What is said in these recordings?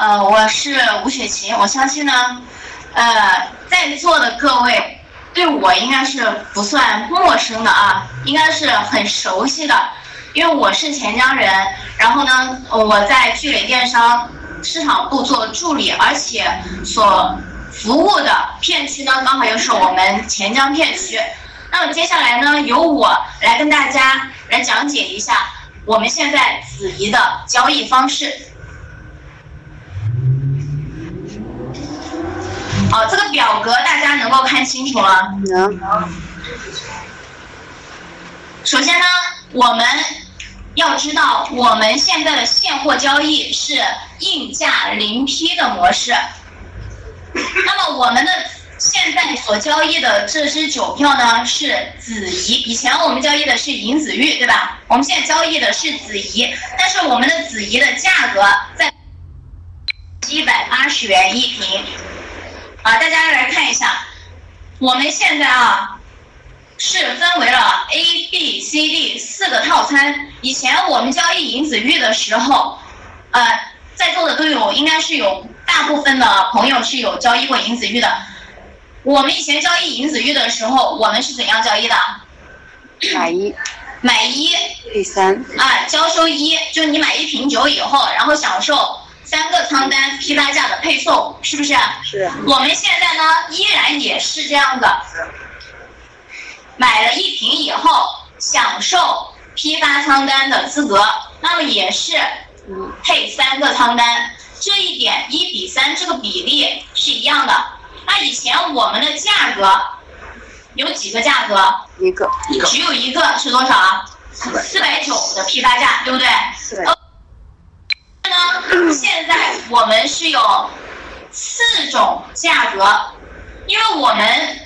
呃，我是吴雪琴，我相信呢，呃，在座的各位对我应该是不算陌生的啊，应该是很熟悉的，因为我是钱江人，然后呢，我在聚磊电商市场部做助理，而且所服务的片区呢，刚好又是我们钱江片区。那么接下来呢，由我来跟大家来讲解一下我们现在子怡的交易方式。好，这个表格大家能够看清楚吗？能。首先呢，我们要知道我们现在的现货交易是应价零批的模式。那么我们的现在所交易的这支酒票呢是紫怡，以前我们交易的是银子玉，对吧？我们现在交易的是紫怡，但是我们的紫怡的价格在一百八十元一瓶。啊，大家来看一下，我们现在啊是分为了 A、B、C、D 四个套餐。以前我们交易银子玉的时候，呃，在座的都有，应该是有大部分的朋友是有交易过银子玉的。我们以前交易银子玉的时候，我们是怎样交易的？买一，买一，第三。啊，交收一，就你买一瓶酒以后，然后享受。三个仓单批发价的配送是不是？是。我们现在呢，依然也是这样的。买了一瓶以后，享受批发仓单的资格，那么也是配三个仓单。这一点一比三这个比例是一样的。那以前我们的价格有几个价格？一个。只有一个是多少啊？四百九的批发价，对不对？四百。呢，现在我们是有四种价格，因为我们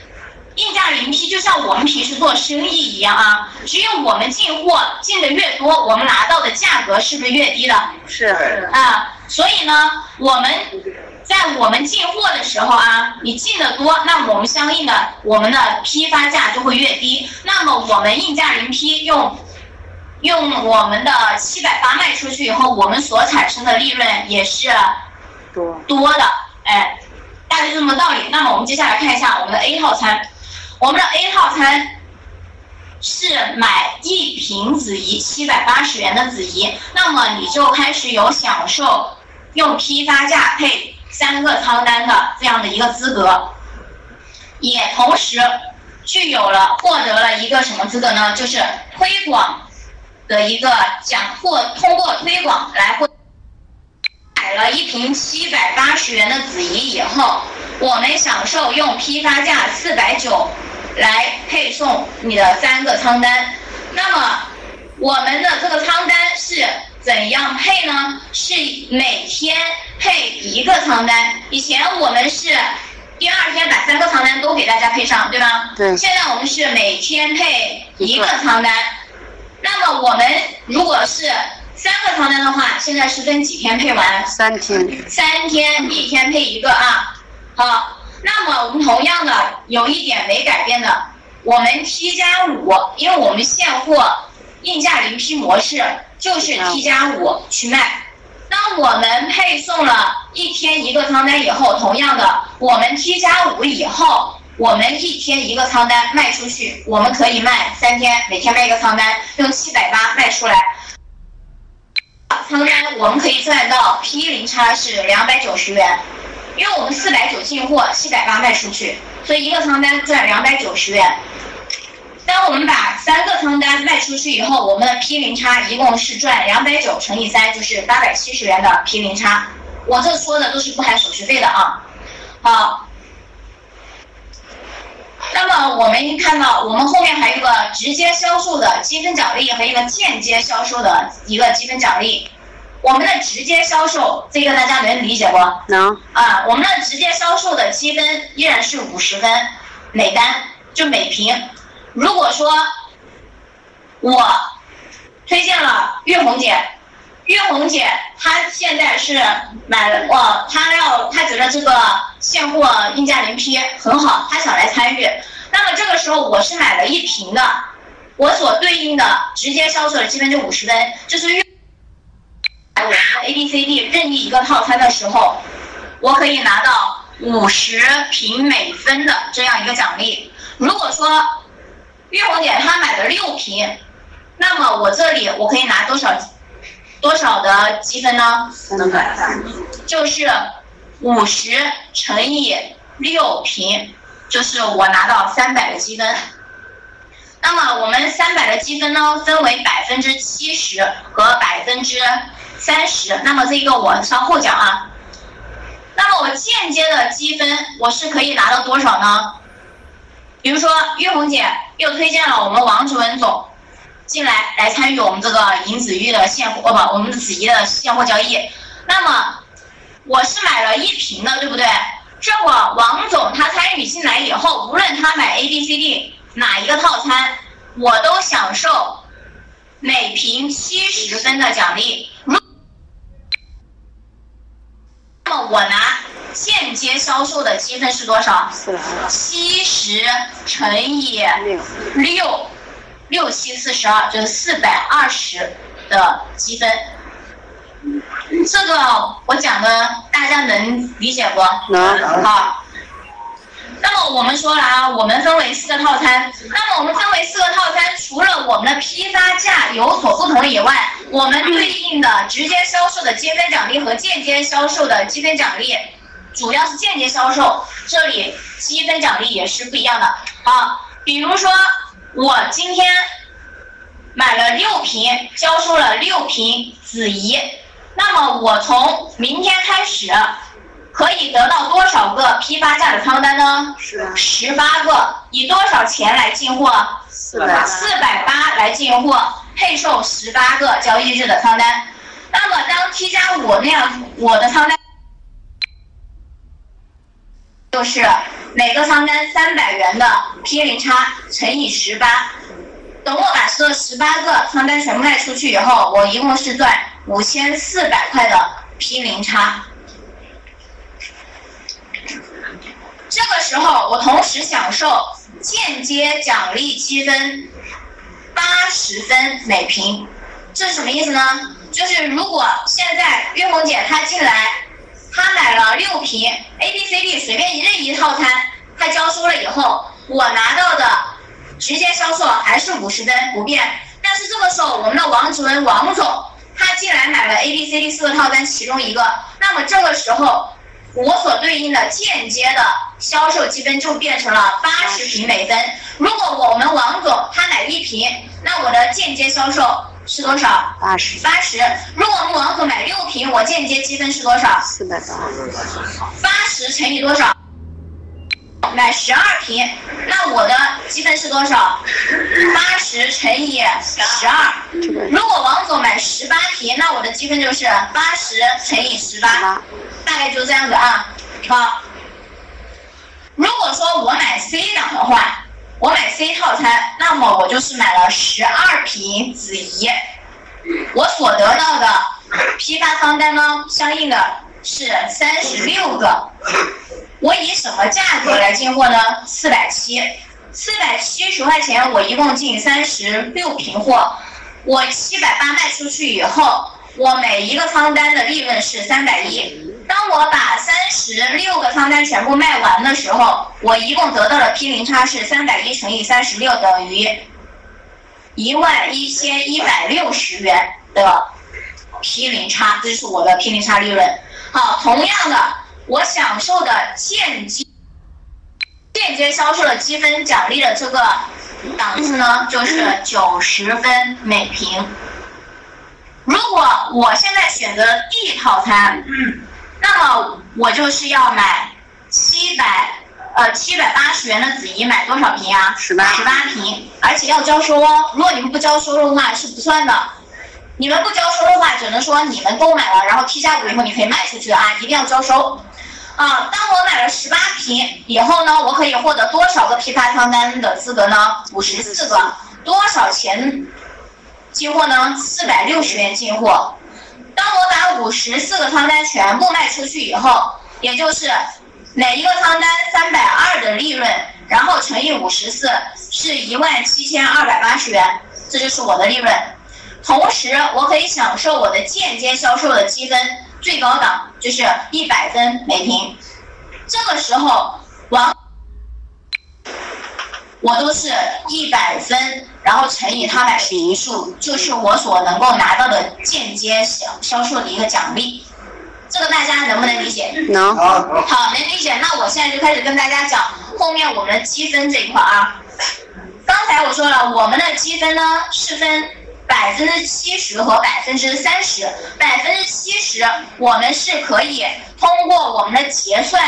应价零批，就像我们平时做生意一样啊，只有我们进货进的越多，我们拿到的价格是不是越低的？是啊，所以呢，我们在我们进货的时候啊，你进的多，那我们相应的我们的批发价就会越低。那么我们应价零批用。用我们的七百八卖出去以后，我们所产生的利润也是多多的，哎，大概就这么道理。那么我们接下来看一下我们的 A 套餐，我们的 A 套餐是买一瓶子怡七百八十元的子怡，那么你就开始有享受用批发价配三个仓单的这样的一个资格，也同时具有了获得了一个什么资格呢？就是推广。的一个讲或通过推广来获买了一瓶七百八十元的紫怡以后，我们享受用批发价四百九来配送你的三个仓单。那么我们的这个仓单是怎样配呢？是每天配一个仓单。以前我们是第二天把三个仓单都给大家配上，对吧？对。现在我们是每天配一个仓单。那么我们如果是三个床单的话，现在是分几天配完？三天。三天，一天配一个啊。好，那么我们同样的有一点没改变的，我们 T 加五，因为我们现货应价零批模式就是 T 加五去卖。当我们配送了一天一个床单以后，同样的，我们 T 加五以后。我们一天一个仓单卖出去，我们可以卖三天，每天卖一个仓单，用七百八卖出来。仓单我们可以赚到 P 零差是两百九十元，因为我们四百九进货，七百八卖出去，所以一个仓单赚两百九十元。当我们把三个仓单卖出去以后，我们的 P 零差一共是赚两百九乘以三，就是八百七十元的 P 零差。我这说的都是不含手续费的啊。好。我们看到，我们后面还有一个直接销售的积分奖励和一个间接销售的一个积分奖励。我们的直接销售这个大家能理解不？能。啊，我们的直接销售的积分依然是五十分每单，就每瓶。如果说我推荐了月红姐，月红姐她现在是买了，哇，她要她觉得这个。现货应价零批很好，她想来参与。那么这个时候我是买了一瓶的，我所对应的直接销售的积分就五十分，就是月我们的 A、B、C、D 任意一个套餐的时候，我可以拿到五十瓶每分的这样一个奖励。如果说月红姐她买了六瓶，那么我这里我可以拿多少多少的积分呢？就是五十乘以六瓶，就是我拿到三百的积分。那么我们三百的积分呢，分为百分之七十和百分之三十。那么这个我稍后讲啊。那么我间接的积分我是可以拿到多少呢？比如说玉红姐又推荐了我们王主任总进来来参与我们这个银子玉的现货，哦不，我们的子怡的现货交易。那么我是买了一瓶的，对不对？这会王总他参与进来以后，无论他买 A、B、C、D。哪一个套餐，我都享受每瓶七十分的奖励。那么我拿间接销售的积分是多少？七十乘以六，六七四十二，就是四百二十的积分。这个我讲的大家能理解不？能。好。那么我们说了啊，我们分为四个套餐。那么我们分为四个套餐，除了我们的批发价有所不同以外，我们对应的直接销售的积分奖励和间接销售的积分奖励，主要是间接销售，这里积分奖励也是不一样的。好，比如说我今天买了六瓶，销售了六瓶子怡，那么我从明天开始。可以得到多少个批发价的仓单呢？十八个。以多少钱来进货？四百四百八来进货，配售十八个交易日的仓单。那么当 T 加五那样，我的仓单就是每个仓单三百元的 P 零差乘以十八。等我把这十八个仓单全部卖出去以后，我一共是赚五千四百块的 P 零差。这个时候，我同时享受间接奖励积分八十分每瓶，这是什么意思呢？就是如果现在月红姐她进来，她买了六瓶 A B C D 随便任意套餐，她交收了以后，我拿到的直接销售还是五十分不变。但是这个时候，我们的王主任王总他进来买了 A B C D 四个套餐其中一个，那么这个时候。我所对应的间接的销售积分就变成了八十瓶每分。如果我们王总他买一瓶，那我的间接销售是多少？八十。八十。如果我们王总买六瓶，我间接积分是多少？四百八。八十乘以多少？买十二瓶，那我的积分是多少？八十乘以十二。如果王总买十八瓶，那我的积分就是八十乘以十八，大概就这样子啊。好，如果说我买 C 档的话，我买 C 套餐，那么我就是买了十二瓶子怡，我所得到的批发方单呢，相应的是三十六个。我以什么价格来进货呢？四百七，四百七十块钱，我一共进三十六瓶货，我七百八卖出去以后，我每一个仓单的利润是三百一。当我把三十六个仓单全部卖完的时候，我一共得到的批零差是三百一乘以三十六等于一万一千一百六十元的批零差，这是我的批零差利润。好，同样的。我享受的间接间接销售的积分奖励的这个档次呢，就是九十分每瓶。如果我现在选择 D 套餐，那么我就是要买七百呃七百八十元的子怡，买多少瓶啊？十八十八瓶，而且要交收哦。如果你们不交收的话是不算的。你们不交收的话，只能说你们购买了，然后 T 加五以后你可以卖出去啊，一定要交收。啊，当我买了十八瓶以后呢，我可以获得多少个批发仓单的资格呢？五十四个。多少钱进货呢？四百六十元进货。当我把五十四个仓单全部卖出去以后，也就是每一个仓单三百二的利润，然后乘以五十四，是一万七千二百八十元，这就是我的利润。同时我可以享受我的间接销售的积分，最高档就是一百分每平。这个时候，往我都是一百分，然后乘以他买的平数，就是我所能够拿到的间接销销售的一个奖励。这个大家能不能理解？能，好，能理解。那我现在就开始跟大家讲后面我们的积分这一块啊。刚才我说了，我们的积分呢是分百分之七十和百分之三十。百分之七十，我们是可以通过我们的结算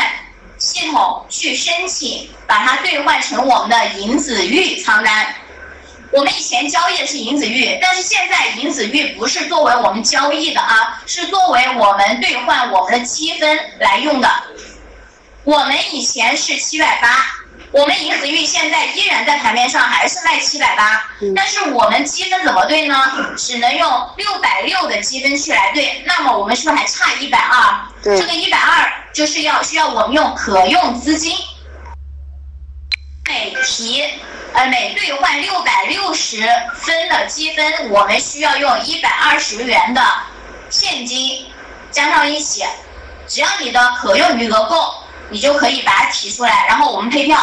系统去申请，把它兑换成我们的银子玉仓单。我们以前交易的是银子玉，但是现在银子玉不是作为我们交易的啊，是作为我们兑换我们的积分来用的。我们以前是七百八，我们银子玉现在依然在盘面上还是卖七百八，但是我们积分怎么兑呢？只能用六百六的积分去来兑，那么我们是不是还差一百二？对这个一百二就是要需要我们用可用资金。每提呃每兑换六百六十分的积分，我们需要用一百二十元的现金加上一起，只要你的可用余额够，你就可以把它提出来，然后我们配票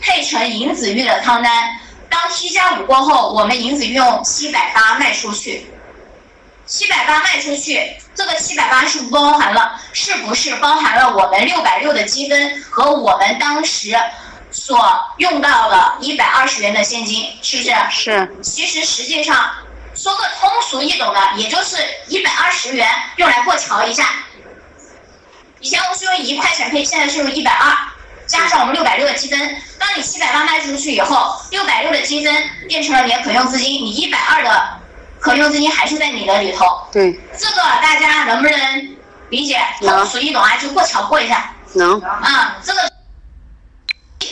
配成银子玉的仓单。当 T 加五过后，我们银子玉用七百八卖出去，七百八卖出去，这个七百八是不包含了，是不是包含了我们六百六的积分和我们当时所用到的一百二十元的现金？是不是？是，其实实际上说个通俗易懂的，也就是一百二十元用来过桥一下。以前我们是用一块钱配，现在是用一百二，加上我们六百六的积分。当你七百八卖出去以后，六百六的积分变成了你的可用资金，你一百二的可用资金还是在你的里头。对，这个大家能不能理解？能通俗易懂啊，就过桥过一下。能，啊，这个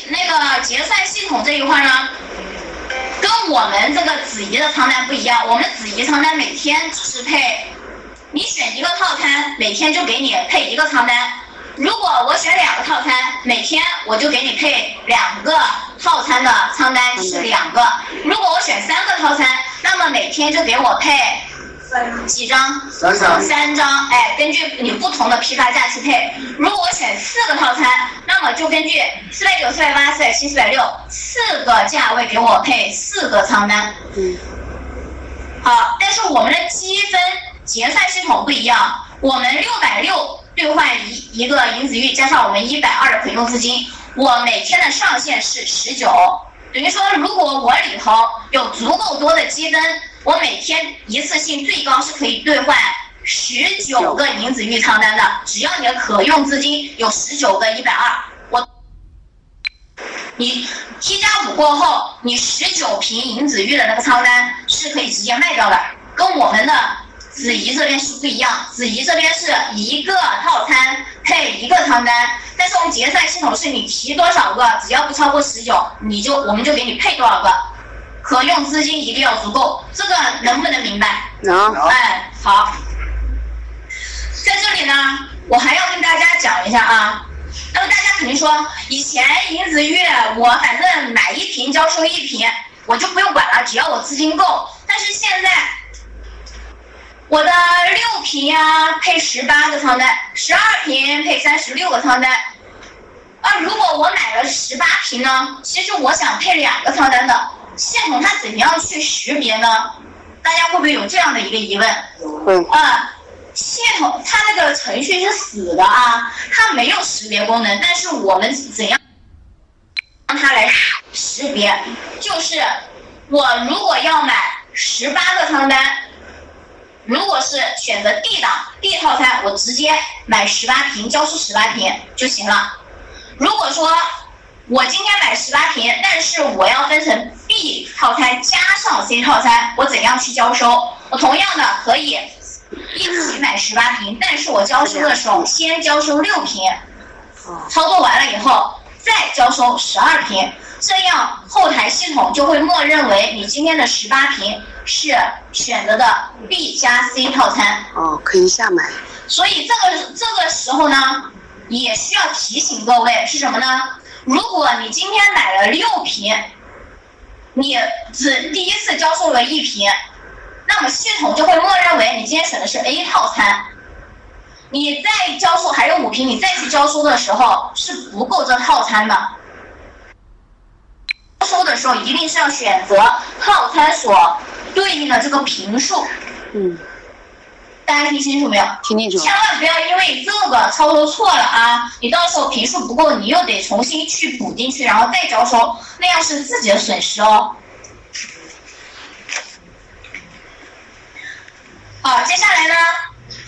那个结算系统这一块呢，跟我们这个子怡的仓单不一样。我们子怡仓单每天只是配，你选一个套餐，每天就给你配一个仓单。如果我选两个套餐，每天我就给你配两个套餐的仓单是两个。如果我选三个套餐，那么每天就给我配几张？三张三张，哎，根据你不同的批发价去配。如果我选四个套餐，那么就根据四百九、四百八、四百七、四百六四个价位给我配四个仓单。嗯，好，但是我们的积分结算系统不一样，我们六百六兑换一一个银子玉，加上我们一百二的可用资金，我每天的上限是十九，等于说如果我里头有足够多的积分，我每天一次性最高是可以兑换十九个银子玉仓单的，只要你的可用资金有十九个一百二，我。你 T 加五过后，你十九瓶银子玉的那个仓单是可以直接卖掉的，跟我们的子怡这边是不一样。子怡这边是一个套餐配一个汤单，但是我们结算系统是你提多少个，只要不超过十九，你就我们就给你配多少个，可用资金一定要足够，这个能不能明白？能，哎，好，在这里呢，我还要跟大家讲一下啊。那么大家肯定说，以前银子月我反正买一瓶交收一瓶，我就不用管了，只要我资金够。但是现在，我的六瓶呀配十八个仓单，十二瓶配三十六个仓单。啊，如果我买了十八瓶呢，其实我想配两个仓单的，系统它怎样去识别呢？大家会不会有这样的一个疑问？会，啊，系统它那个程序是死的啊，它没有识别功能。但是我们怎样让它来识别？就是我如果要买十八个仓单，如果是选择 D 档 D 套餐，我直接买十八瓶，交出十八瓶就行了。如果说我今天买十八瓶，但是我要分成 B 套餐加上 C 套餐，我怎样去交收？我同样的可以一起买十八瓶，但是我交收的时候先交收六瓶，操作完了以后再交收十二瓶，这样后台系统就会默认为你今天的十八瓶是选择的 B 加 C 套餐。哦，可以下买，所以这个这个时候呢，也需要提醒各位是什么呢？如果你今天买了六瓶，你只第一次交收了一瓶，那么系统就会默认为你今天选的是 A 套餐。你再交收还有五瓶，你再去交收的时候是不够这套餐的。交收的时候一定是要选择套餐所对应的这个频数。嗯，大家听清楚没有？听清楚。千万不要因为这个操作错了啊！你到时候频数不够，你又得重新去补进去，然后再招收，那样是自己的损失哦。好，接下来呢，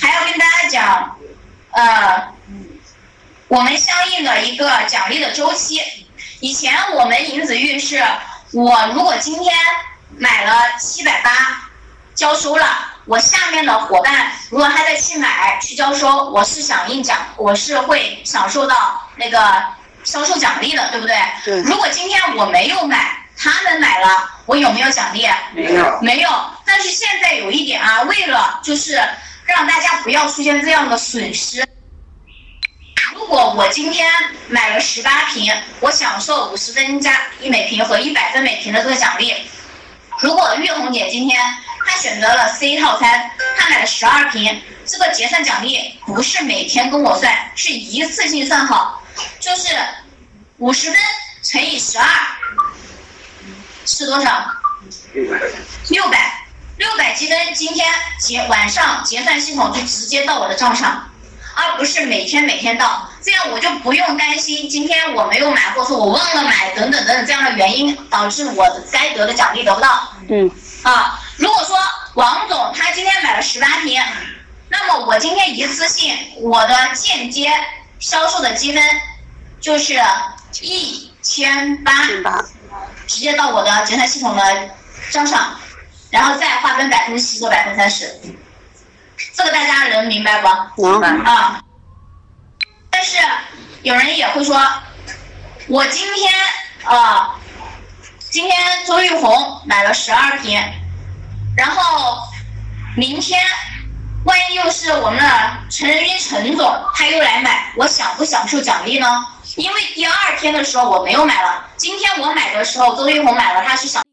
还要跟大家讲，呃，我们相应的一个奖励的周期。以前我们银子玉是，我如果今天买了七百八，交收了，我下面的伙伴如果他再去买去交收，我是响应奖，我是会享受到那个销售奖励的，对不对？对。如果今天我没有买，他们买了，我有没有奖励？没有。没有。但是现在有一点啊，为了就是让大家不要出现这样的损失。如果我今天买了十八瓶，我享受五十分加一每瓶和一百分每瓶的这个奖励。如果月红姐今天她选择了 C 套餐，她买了十二瓶，这个结算奖励不是每天跟我算，是一次性算好，就是五十分乘以十二是多少？六百。六百，六百积分，今天结晚上结算系统就直接到我的账上。而不是每天每天到，这样我就不用担心今天我没有买，或者说我忘了买等等等等这样的原因导致我该得的奖励得不到。嗯。啊，如果说王总他今天买了十八瓶，那么我今天一次性我的间接销售的积分就是一千八，直接到我的结算系统的账上，然后再划分百分之七和百分之三十。这个大家能明白不？明白啊。但是有人也会说，我今天啊，今天周玉红买了十二瓶，然后明天万一又是我们的陈仁斌陈总他又来买，我享不享受奖励呢？因为第二天的时候我没有买了，今天我买的时候周玉红买了，他是享